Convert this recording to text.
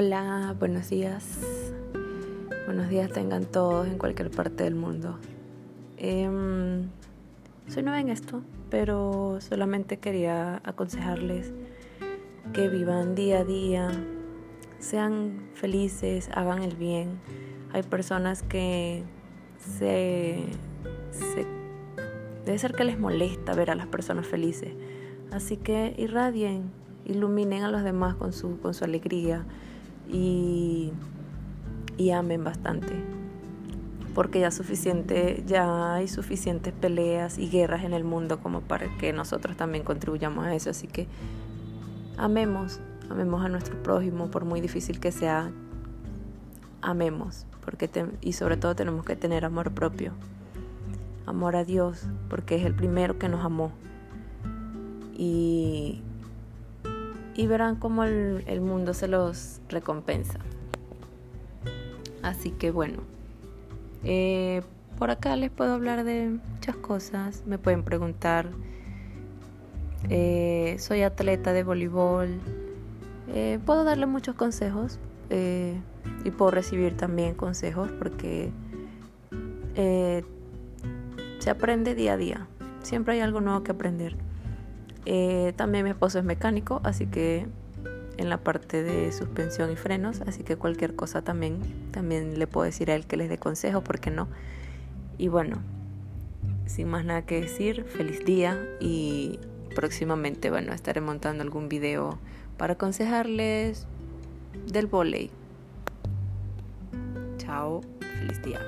Hola, buenos días. Buenos días tengan todos en cualquier parte del mundo. Em, soy nueva en esto, pero solamente quería aconsejarles que vivan día a día, sean felices, hagan el bien. Hay personas que se, se debe ser que les molesta ver a las personas felices. Así que irradien, iluminen a los demás con su, con su alegría y, y amen bastante. Porque ya suficiente, ya hay suficientes peleas y guerras en el mundo como para que nosotros también contribuyamos a eso. Así que amemos, amemos a nuestro prójimo, por muy difícil que sea, amemos, porque y sobre todo tenemos que tener amor propio, amor a Dios, porque es el primero que nos amó. Y, y verán cómo el, mundo se los recompensa. Así que bueno, eh, por acá les puedo hablar de muchas cosas. Me pueden preguntar. Eh, soy atleta de voleibol. Eh, puedo darle muchos consejos y puedo recibir también consejos porque se aprende día a día. Siempre hay algo nuevo que aprender. Eh, también mi esposo es mecánico, así que en la parte de suspensión y frenos, así que cualquier cosa también, también le puedo decir a él que les dé consejo, porque no? Y bueno, sin más nada que decir, feliz día y próximamente, bueno, estaré montando algún video para aconsejarles del volei. Chao, feliz día.